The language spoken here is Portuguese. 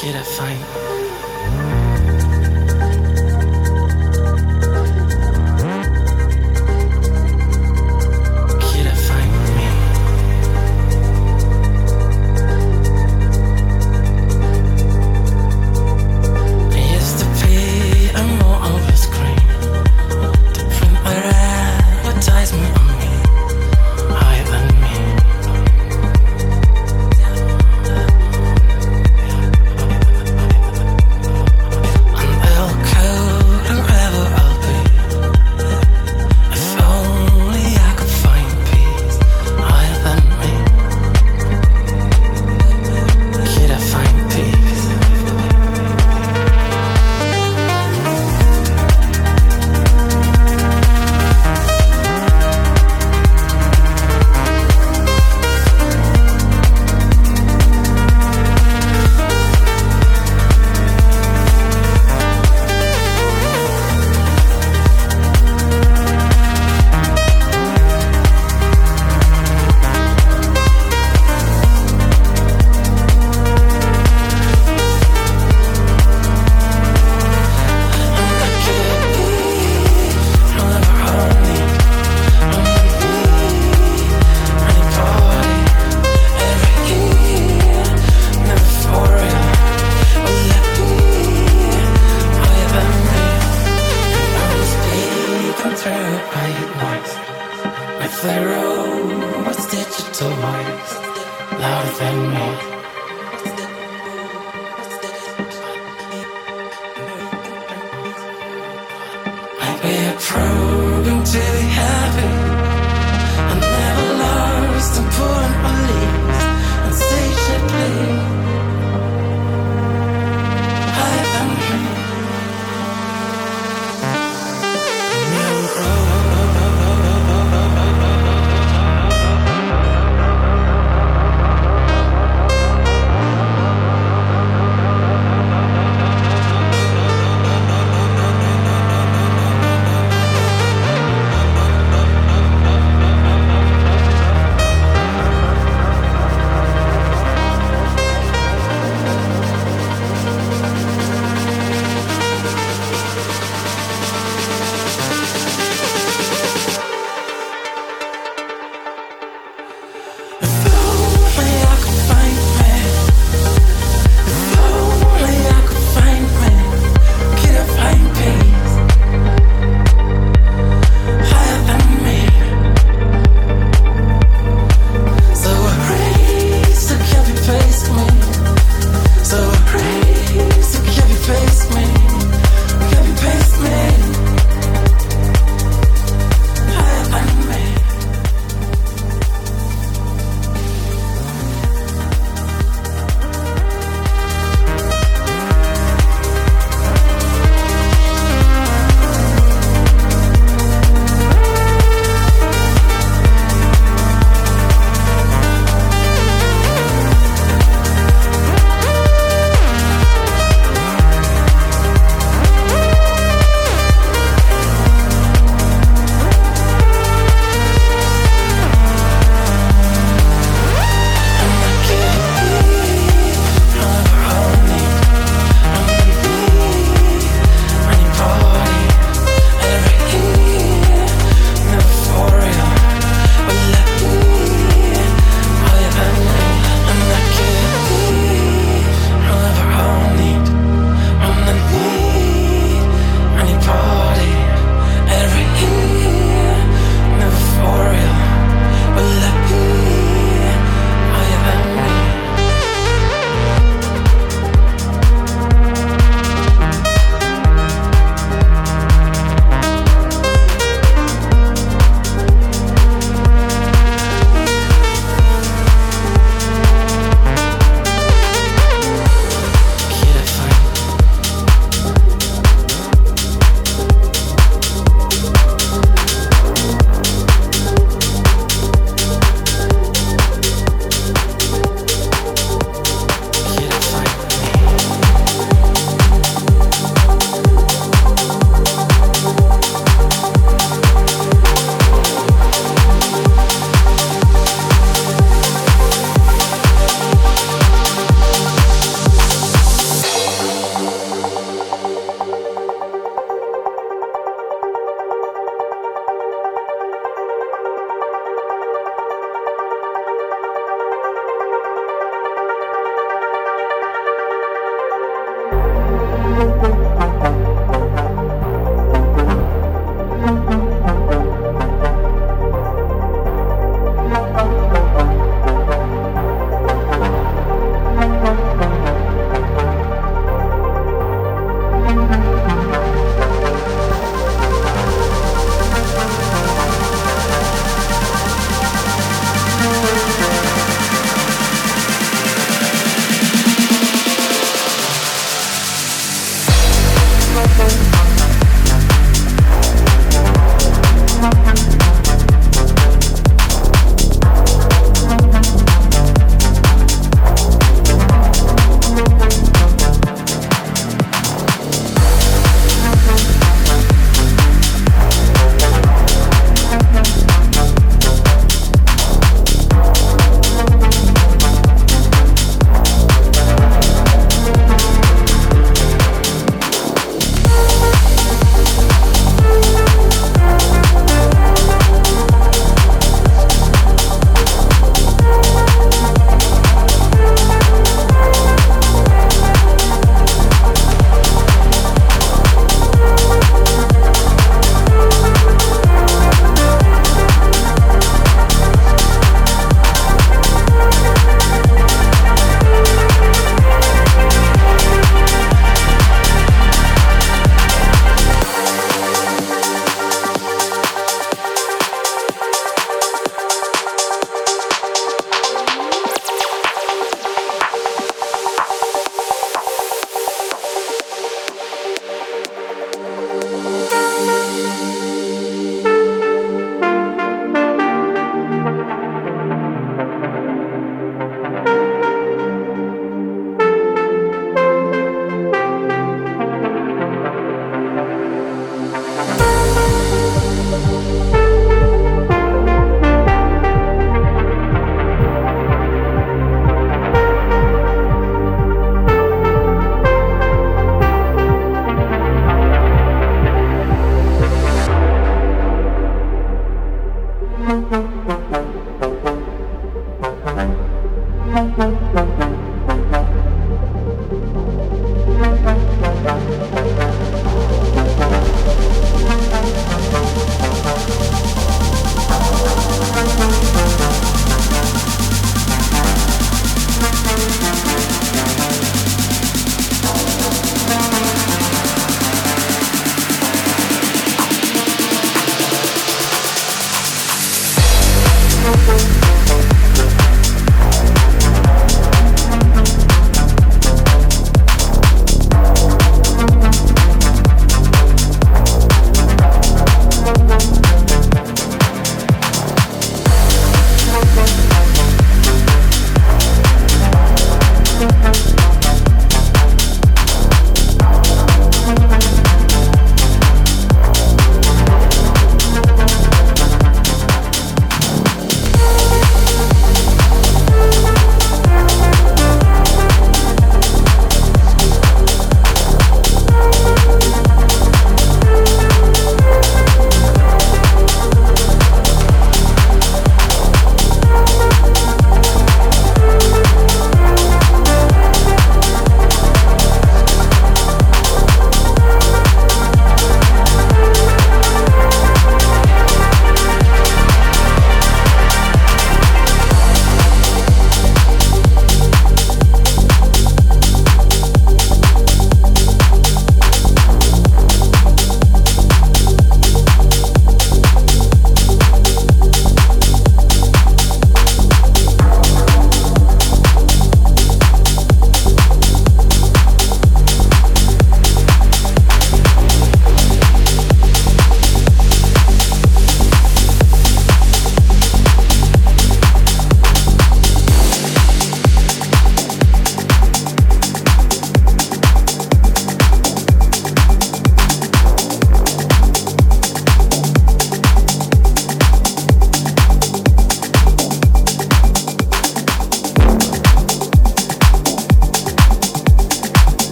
kid I find.